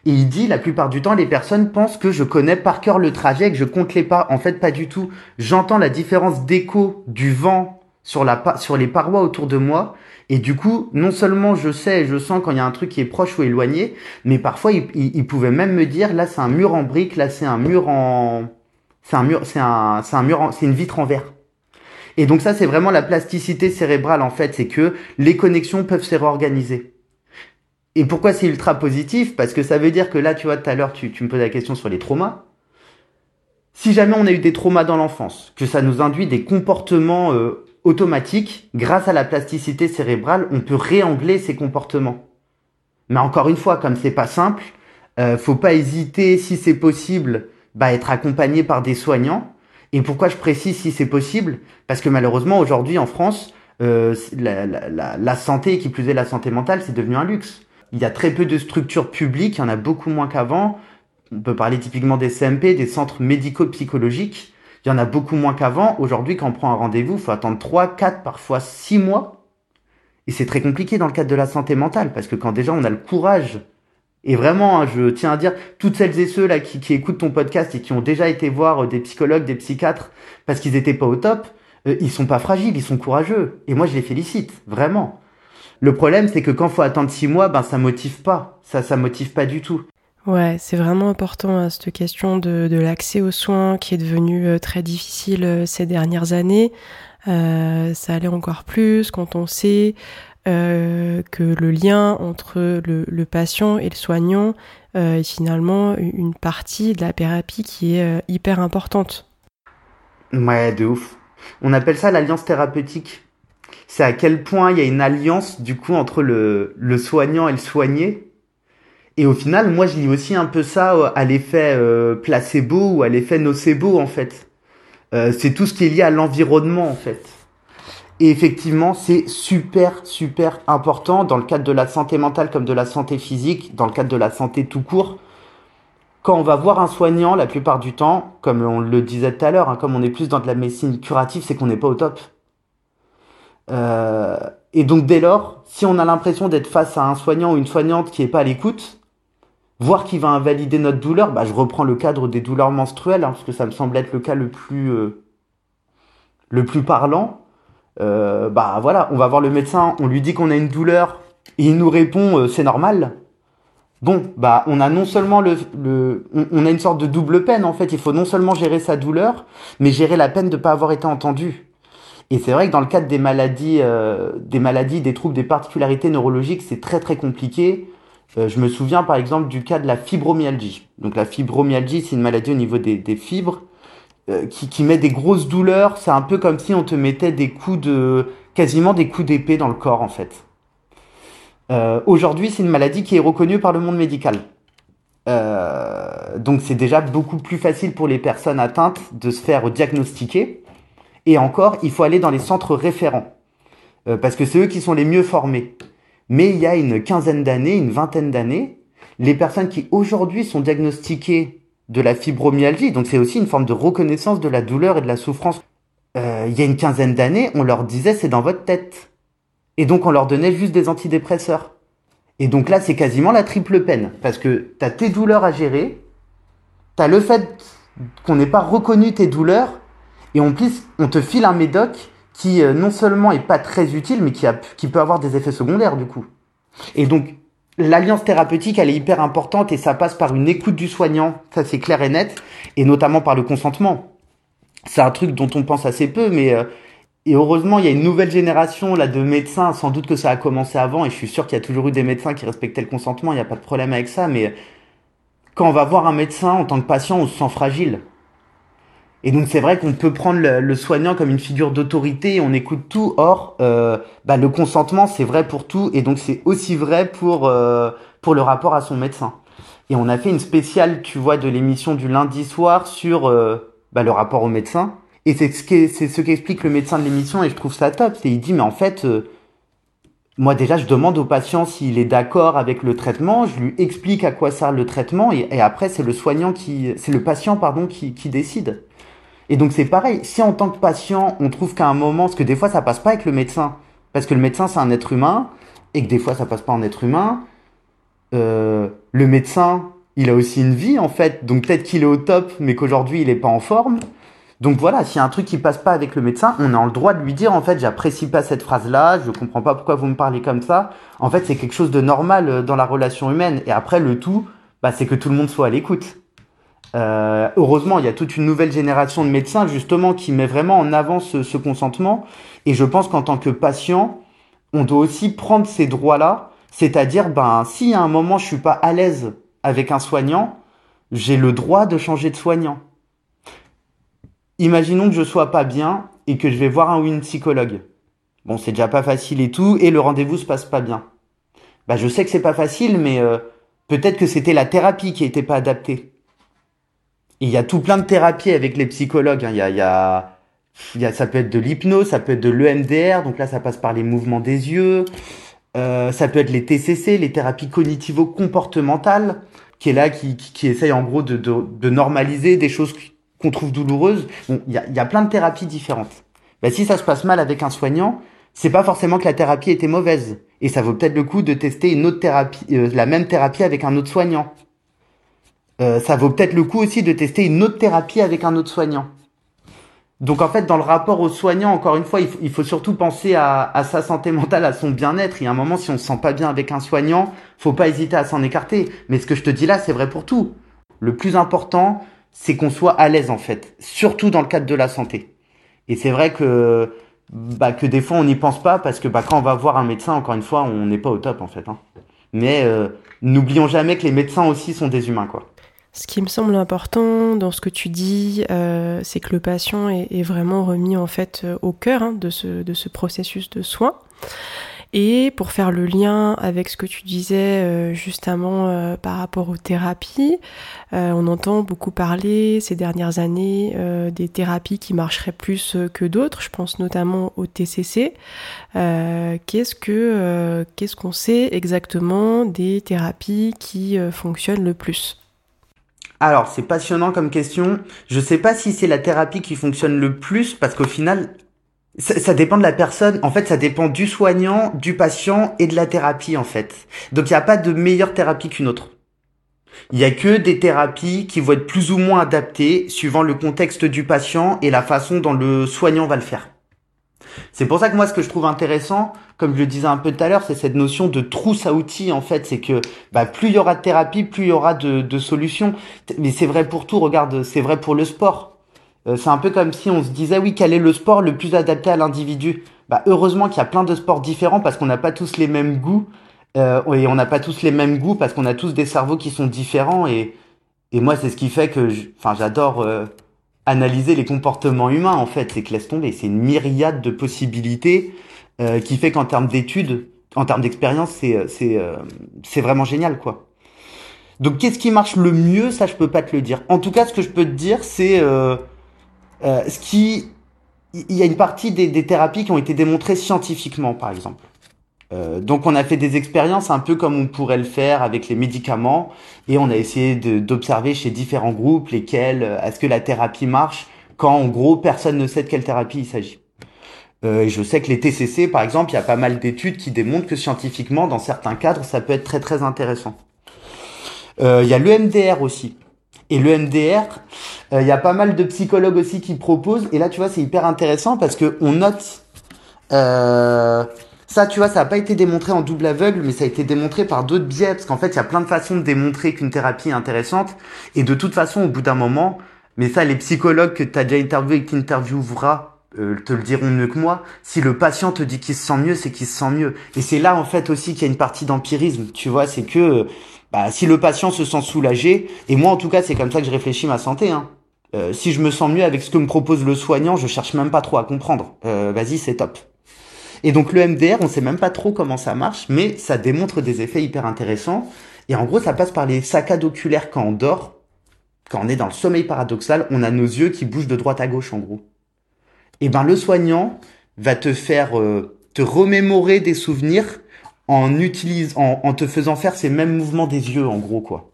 Et il dit, la plupart du temps, les personnes pensent que je connais par cœur le trajet, que je compte les pas. En fait, pas du tout. J'entends la différence d'écho du vent sur, la, sur les parois autour de moi et du coup, non seulement je sais et je sens quand il y a un truc qui est proche ou éloigné, mais parfois il, il, pouvait même me dire là c'est un mur en brique, là c'est un mur en, c'est un mur, c'est un, c'est un mur, c'est une vitre en verre. Et donc ça c'est vraiment la plasticité cérébrale en fait, c'est que les connexions peuvent se réorganiser. Et pourquoi c'est ultra positif? Parce que ça veut dire que là, tu vois, tout à l'heure, tu, tu me posais la question sur les traumas. Si jamais on a eu des traumas dans l'enfance, que ça nous induit des comportements euh, automatique, grâce à la plasticité cérébrale, on peut réangler ses comportements. Mais encore une fois, comme c'est pas simple, euh, faut pas hésiter, si c'est possible, bah, être accompagné par des soignants. Et pourquoi je précise si c'est possible? Parce que malheureusement, aujourd'hui en France, euh, la, santé, qui plus est la santé mentale, c'est devenu un luxe. Il y a très peu de structures publiques, il y en a beaucoup moins qu'avant. On peut parler typiquement des CMP, des centres médico-psychologiques. Il y en a beaucoup moins qu'avant. Aujourd'hui, quand on prend un rendez-vous, il faut attendre 3, 4, parfois 6 mois. Et c'est très compliqué dans le cadre de la santé mentale, parce que quand déjà on a le courage Et vraiment, hein, je tiens à dire, toutes celles et ceux là qui, écoutent ton podcast et qui ont déjà été voir euh, des psychologues, des psychiatres, parce qu'ils étaient pas au top, euh, ils sont pas fragiles, ils sont courageux. Et moi, je les félicite, vraiment. Le problème, c'est que quand faut attendre six mois, ben ça motive pas, ça, ça motive pas du tout. Ouais, c'est vraiment important hein, cette question de, de l'accès aux soins qui est devenue euh, très difficile euh, ces dernières années. Euh, ça allait encore plus quand on sait euh, que le lien entre le, le, patient et le soignant euh, est finalement une partie de la thérapie qui est euh, hyper importante. Ouais, de ouf. On appelle ça l'alliance thérapeutique. C'est à quel point il y a une alliance du coup entre le, le soignant et le soigné? Et au final, moi, je lis aussi un peu ça à l'effet euh, placebo ou à l'effet nocebo en fait. Euh, c'est tout ce qui est lié à l'environnement en fait. Et effectivement, c'est super, super important dans le cadre de la santé mentale comme de la santé physique, dans le cadre de la santé tout court. Quand on va voir un soignant, la plupart du temps, comme on le disait tout à l'heure, hein, comme on est plus dans de la médecine curative, c'est qu'on n'est pas au top. Euh, et donc dès lors, si on a l'impression d'être face à un soignant ou une soignante qui n'est pas à l'écoute, voire qui va invalider notre douleur, bah, je reprends le cadre des douleurs menstruelles, hein, parce que ça me semble être le cas le plus, euh, le plus parlant. Euh, bah voilà, on va voir le médecin, on lui dit qu'on a une douleur, et il nous répond euh, c'est normal. Bon, bah on a non seulement le, le on, on, a une sorte de double peine en fait. Il faut non seulement gérer sa douleur, mais gérer la peine de ne pas avoir été entendu. Et c'est vrai que dans le cadre des maladies, euh, des maladies, des troubles, des particularités neurologiques, c'est très très compliqué. Euh, je me souviens par exemple du cas de la fibromyalgie. Donc la fibromyalgie, c'est une maladie au niveau des, fibres euh, qui, qui met des grosses douleurs. C'est un peu comme si on te mettait des coups de, quasiment des coups d'épée dans le corps en fait. Euh, Aujourd'hui, c'est une maladie qui est reconnue par le monde médical. Donc c'est déjà beaucoup plus facile pour les personnes atteintes de se faire diagnostiquer. Et encore, il faut aller dans les centres référents. Parce que c'est eux qui sont les mieux formés. Mais il y a une quinzaine d'années, une vingtaine d'années, les personnes qui aujourd'hui sont diagnostiquées de la fibromyalgie, donc c'est aussi une forme de reconnaissance de la douleur et de la souffrance. Euh, il y a une quinzaine d'années, on leur disait c'est dans votre tête. Et donc on leur donnait juste des antidépresseurs. Et donc là, c'est quasiment la triple peine. Parce que tu as tes douleurs à gérer, tu as le fait qu'on n'ait pas reconnu tes douleurs, et plus, on te file un médoc qui euh, non seulement est pas très utile, mais qui, a, qui peut avoir des effets secondaires du coup. Et donc, l'alliance thérapeutique, elle est hyper importante et ça passe par une écoute du soignant, ça c'est clair et net, et notamment par le consentement. C'est un truc dont on pense assez peu, mais euh, et heureusement, il y a une nouvelle génération là de médecins. Sans doute que ça a commencé avant, et je suis sûr qu'il y a toujours eu des médecins qui respectaient le consentement. Il n'y a pas de problème avec ça, mais quand on va voir un médecin en tant que patient, on se sent fragile. Et donc c'est vrai qu'on peut prendre le, soignant comme une figure d'autorité, on écoute tout. Or, euh, bah, le consentement, c'est vrai pour tout, et donc c'est aussi vrai pour euh, pour le rapport à son médecin. Et on a fait une spéciale, tu vois, de l'émission du lundi soir sur euh, bah, le rapport au médecin. Et c'est ce qui c'est ce qu'explique le médecin de l'émission et je trouve ça top. C'est il dit mais en fait euh, moi déjà je demande au patient s'il est d'accord avec le traitement, je lui explique à quoi sert le traitement et, et après c'est le soignant qui c'est le patient pardon qui, qui décide. Et donc c'est pareil, si en tant que patient on trouve qu'à un moment parce que des fois ça passe pas avec le médecin parce que le médecin c'est un être humain et que des fois ça passe pas en être humain, euh, le médecin il a aussi une vie en fait donc peut-être qu'il est au top mais qu'aujourd'hui il est pas en forme. Donc voilà, s'il y a un truc qui passe pas avec le médecin, on a le droit de lui dire en fait, j'apprécie pas cette phrase-là, je comprends pas pourquoi vous me parlez comme ça. En fait, c'est quelque chose de normal euh, dans la relation humaine. Et après, le tout, bah, c'est que tout le monde soit à l'écoute. Euh, heureusement, il y a toute une nouvelle génération de médecins justement qui met vraiment en avant ce, ce consentement. Et je pense qu'en tant que patient, on doit aussi prendre ces droits-là, c'est-à-dire, ben, si à un moment je suis pas à l'aise avec un soignant, j'ai le droit de changer de soignant. Imaginons que je sois pas bien et que je vais voir un ou une psychologue. Bon, c'est déjà pas facile et tout, et le rendez-vous se passe pas bien. Bah, je sais que c'est pas facile, mais euh, peut-être que c'était la thérapie qui était pas adaptée. Il y a tout plein de thérapies avec les psychologues. Hein. Il, y a, il, y a, il y a, ça peut être de l'hypnose, ça peut être de l'EMDR, donc là ça passe par les mouvements des yeux. Euh, ça peut être les TCC, les thérapies cognitivo-comportementales, qui est là, qui, qui, qui essaye en gros de, de, de normaliser des choses qu'on trouve douloureuses. Bon, il y a, y a, plein de thérapies différentes. Ben, si ça se passe mal avec un soignant, c'est pas forcément que la thérapie était mauvaise. Et ça vaut peut-être le coup de tester une autre thérapie, euh, la même thérapie avec un autre soignant. Euh, ça vaut peut-être le coup aussi de tester une autre thérapie avec un autre soignant. Donc en fait, dans le rapport au soignant, encore une fois, il faut, surtout penser à, sa santé mentale, à son bien-être. Il y a un moment, si on se sent pas bien avec un soignant, faut pas hésiter à s'en écarter. Mais ce que je te dis là, c'est vrai pour tout. Le plus important, c'est qu'on soit à l'aise en fait, surtout dans le cadre de la santé. Et c'est vrai que bah, que des fois on n'y pense pas parce que bah, quand on va voir un médecin, encore une fois, on n'est pas au top en fait. Hein. Mais euh, n'oublions jamais que les médecins aussi sont des humains quoi. Ce qui me semble important dans ce que tu dis, euh, c'est que le patient est, vraiment remis en fait euh, au cœur hein, de, ce, de ce processus de soins. Et pour faire le lien avec ce que tu disais euh, justement euh, par rapport aux thérapies, euh, on entend beaucoup parler ces dernières années des thérapies qui marcheraient plus que d'autres. Je pense notamment au TCC. qu'est-ce que qu'est-ce qu'on sait exactement des thérapies qui fonctionnent le plus? Alors, c'est passionnant comme question. Je sais pas si c'est la thérapie qui fonctionne le plus parce qu'au final, ça, dépend de la personne. En fait, ça dépend du soignant, du patient et de la thérapie, en fait. Donc, il n'y a pas de meilleure thérapie qu'une autre. Il y a que des thérapies qui vont être plus ou moins adaptées suivant le contexte du patient et la façon dont le soignant va le faire. C'est pour ça que moi, ce que je trouve intéressant, comme je le disais un peu tout à l'heure, c'est cette notion de trousse à outils, en fait. C'est que bah, plus il y aura de thérapie, plus il y aura de, de solutions. Mais c'est vrai pour tout. Regarde, c'est vrai pour le sport euh, c'est un peu comme si on se disait oui quel est le sport le plus adapté à l'individu? Bah heureusement qu'il y a plein de sports différents parce qu'on n'a pas tous les mêmes goûts euh, et on n'a pas tous les mêmes goûts parce qu'on a tous des cerveaux qui sont différents et et moi c'est ce qui fait que enfin j'adore euh, analyser les comportements humains en fait c'est que laisse tomber c'est une myriade de possibilités euh, qui fait qu'en termes d'études en termes d'expérience c'est c'est c'est vraiment génial quoi. Donc qu'est-ce qui marche le mieux? Ça je peux pas te le dire. En tout cas ce que je peux te dire c'est euh, ce qui, il y a une partie des, thérapies qui ont été démontrées scientifiquement, par exemple. Euh, donc on a fait des expériences un peu comme on pourrait le faire avec les médicaments et on a essayé d'observer chez différents groupes lesquels euh, est-ce que la thérapie marche quand en gros personne ne sait de quelle thérapie il s'agit. Euh, et je sais que les TCC par exemple, il y a pas mal d'études qui démontrent que scientifiquement dans certains cadres ça peut être très très intéressant. Il y a l'EMDR aussi. Et le MDR, il y a pas mal de psychologues aussi qui proposent. Et là, tu vois, c'est hyper intéressant parce que on note. Ça, tu vois, ça n'a pas été démontré en double aveugle, mais ça a été démontré par d'autres biais, parce qu'en fait, il y a plein de façons de démontrer qu'une thérapie est intéressante. Et de toute façon, au bout d'un moment, mais ça, les psychologues que tu as déjà interviewé et que tu intervieweras euh, te le diront mieux que moi. Si le patient te dit qu'il se sent mieux, c'est qu'il se sent mieux. Et c'est là, en fait, aussi qu'il y a une partie d'empirisme. Tu vois, c'est que bah, si le patient se sent soulagé, et moi en tout cas c'est comme ça que je réfléchis ma santé, hein. Euh, si je me sens mieux avec ce que me propose le soignant, je cherche même pas trop à comprendre. Euh, Vas-y, c'est top. Et donc le MDR, on sait même pas trop comment ça marche, mais ça démontre des effets hyper intéressants. Et en gros, ça passe par les saccades oculaires quand on dort. Quand on est dans le sommeil paradoxal, on a nos yeux qui bougent de droite à gauche en gros. Et ben le soignant va te faire euh, te remémorer des souvenirs en utilisant, en, te faisant faire ces mêmes mouvements des yeux, en gros, quoi.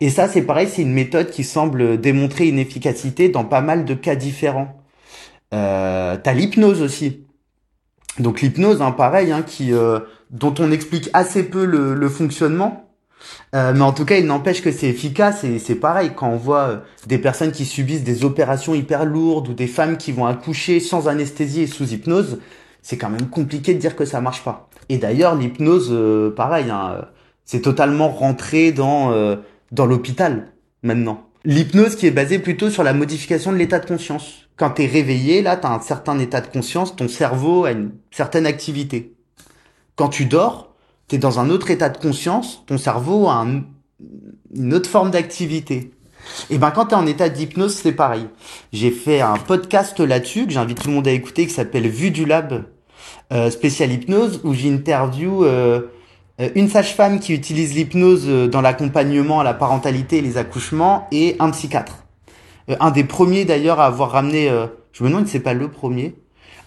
Et ça, c'est pareil, c'est une méthode qui semble démontrer une efficacité dans pas mal de cas différents. Euh, T'as l'hypnose aussi. Donc l'hypnose, hein, pareil, hein, euh, dont on explique assez peu le, le fonctionnement. Euh, mais en tout cas, il n'empêche que c'est efficace et c'est pareil quand on voit euh, des personnes qui subissent des opérations hyper lourdes ou des femmes qui vont accoucher sans anesthésie et sous hypnose, c'est quand même compliqué de dire que ça marche pas. Et d'ailleurs, l'hypnose, euh, pareil, hein, c'est totalement rentré dans dans l'hôpital maintenant. L'hypnose qui est basée plutôt sur la modification de l'état de conscience. Quand tu es réveillé, là, tu as un certain état de conscience, ton cerveau a une certaine activité. Quand tu dors, tu es dans un autre état de conscience, ton cerveau a une autre forme d'activité. Et ben quand tu es en état d'hypnose, c'est pareil. J'ai fait un podcast là-dessus que j'invite tout le monde à écouter qui s'appelle Vue du Lab euh, spécial hypnose où j'interview euh, euh, une sage-femme qui utilise l'hypnose dans l'accompagnement à la parentalité et les accouchements et un psychiatre. Un des premiers d'ailleurs à avoir ramené, je me demande si c'est pas le premier,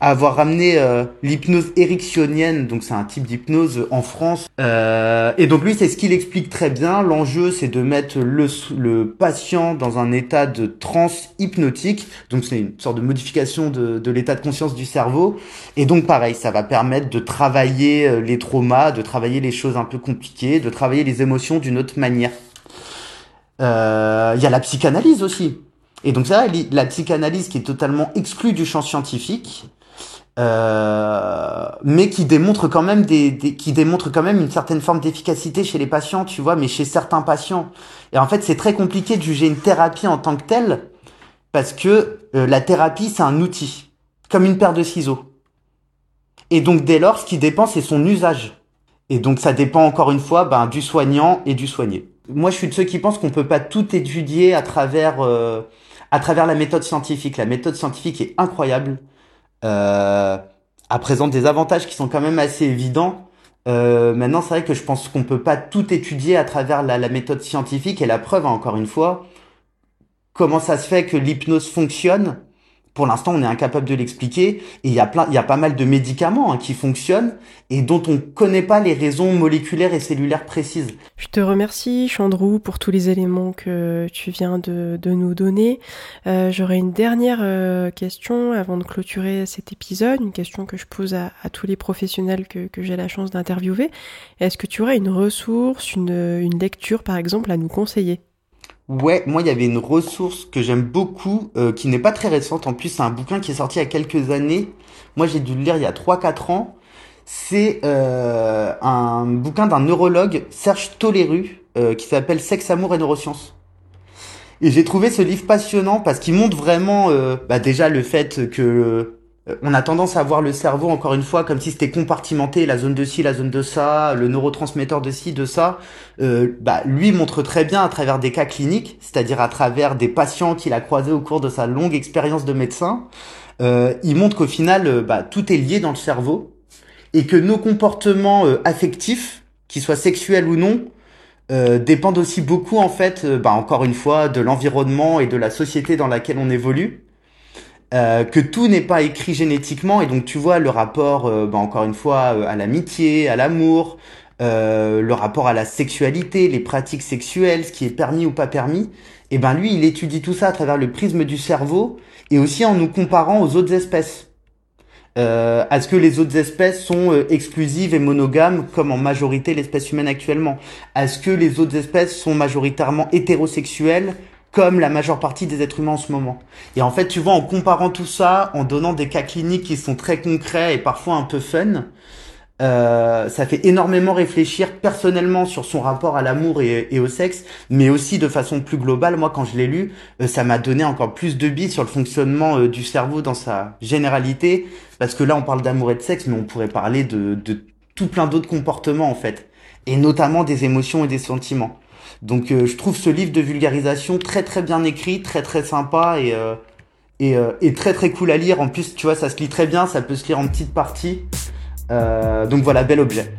à avoir ramené euh, l'hypnose ericksonienne, donc c'est un type d'hypnose en France. Euh, et donc lui, c'est ce qu'il explique très bien. L'enjeu, c'est de mettre le, le patient dans un état de transe hypnotique. Donc c'est une sorte de modification de, de l'état de conscience du cerveau. Et donc pareil, ça va permettre de travailler euh, les traumas, de travailler les choses un peu compliquées, de travailler les émotions d'une autre manière. Euh, il y a la psychanalyse aussi. Et donc ça, la psychanalyse qui est totalement exclue du champ scientifique, euh, mais qui démontre quand même des, qui démontre quand même une certaine forme d'efficacité chez les patients, tu vois, mais chez certains patients. Et en fait, c'est très compliqué de juger une thérapie en tant que telle, parce que euh, la thérapie, c'est un outil, comme une paire de ciseaux. Et donc dès lors, ce qui dépend, c'est son usage. Et donc ça dépend encore une fois ben, du soignant et du soigné moi, je suis de ceux qui pensent qu'on peut pas tout étudier à travers euh, à travers la méthode scientifique. La méthode scientifique est incroyable. Euh, elle présente des avantages qui sont quand même assez évidents. Euh, maintenant, c'est vrai que je pense qu'on peut pas tout étudier à travers la, la méthode scientifique et la preuve, encore une fois, comment ça se fait que l'hypnose fonctionne? Pour l'instant, on est incapable de l'expliquer. Et il y a plein, il y a pas mal de médicaments hein, qui fonctionnent et dont on ne connaît pas les raisons moléculaires et cellulaires précises. Je te remercie, Chandrou, pour tous les éléments que tu viens de, nous donner. Euh, j'aurais une dernière euh, question avant de clôturer cet épisode, une question que je pose à, tous les professionnels que, j'ai la chance d'interviewer. Est-ce que tu aurais une ressource, une lecture, par exemple, à nous conseiller? Ouais, moi il y avait une ressource que j'aime beaucoup, euh, qui n'est pas très récente, en plus c'est un bouquin qui est sorti il y a quelques années, moi j'ai dû le lire il y a 3-4 ans, c'est euh, un bouquin d'un neurologue, Serge Toleru, euh, qui s'appelle Sexe, Amour et Neurosciences. Et j'ai trouvé ce livre passionnant parce qu'il montre vraiment bah, déjà le fait que on a tendance à voir le cerveau, encore une fois, comme si c'était compartimenté, la zone de ci, la zone de ça, le neurotransmetteur de ci, de ça. Euh, bah, lui montre très bien à travers des cas cliniques, c'est-à-dire à travers des patients qu'il a croisés au cours de sa longue expérience de médecin. Euh, il montre qu'au final, bah, tout est lié dans le cerveau et que nos comportements affectifs, qu'ils soient sexuels ou non, dépendent aussi beaucoup, en fait, bah, encore une fois, de l'environnement et de la société dans laquelle on évolue. Euh, que tout n'est pas écrit génétiquement et donc tu vois le rapport euh, bah, encore une fois euh, à l'amitié, à l'amour, le rapport à la sexualité, les pratiques sexuelles, ce qui est permis ou pas permis, et ben lui il étudie tout ça à travers le prisme du cerveau et aussi en nous comparant aux autres espèces. Est-ce que les autres espèces sont exclusives et monogames comme en majorité l'espèce humaine actuellement Est-ce que les autres espèces sont majoritairement hétérosexuelles comme la majeure partie des êtres humains en ce moment. Et en fait, tu vois, en comparant tout ça, en donnant des cas cliniques qui sont très concrets et parfois un peu fun, euh, ça fait énormément réfléchir personnellement sur son rapport à l'amour et, au sexe, mais aussi de façon plus globale. Moi, quand je l'ai lu, euh, ça m'a donné encore plus de billes sur le fonctionnement euh, du cerveau dans sa généralité, parce que là, on parle d'amour et de sexe, mais on pourrait parler de, de tout plein d'autres comportements en fait, et notamment des émotions et des sentiments. Donc euh, je trouve ce livre de vulgarisation très très bien écrit, très très sympa et, euh, euh, et, très très cool à lire. En plus, tu vois, ça se lit très bien, ça peut se lire en petites parties. donc voilà, bel objet.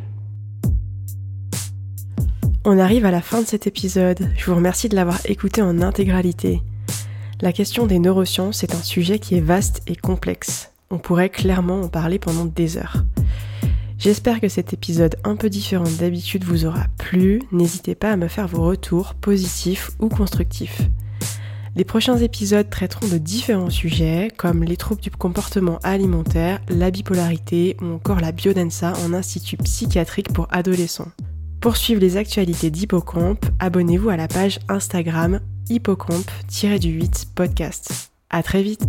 On arrive à la fin de cet épisode. Je vous remercie de l'avoir écouté en intégralité. La question des neurosciences est un sujet qui est vaste et complexe. On pourrait clairement en parler pendant des heures. J'espère que cet épisode un peu différent d'habitude vous aura plu. N'hésitez pas à me faire vos retours positifs ou constructifs. Les prochains épisodes traiteront de différents sujets comme les troubles du comportement alimentaire, la bipolarité ou encore la biodensa en institut psychiatrique pour adolescents. Pour suivre les actualités d'Hippocampe, abonnez-vous à la page Instagram hippocampe-du8 podcast. À très vite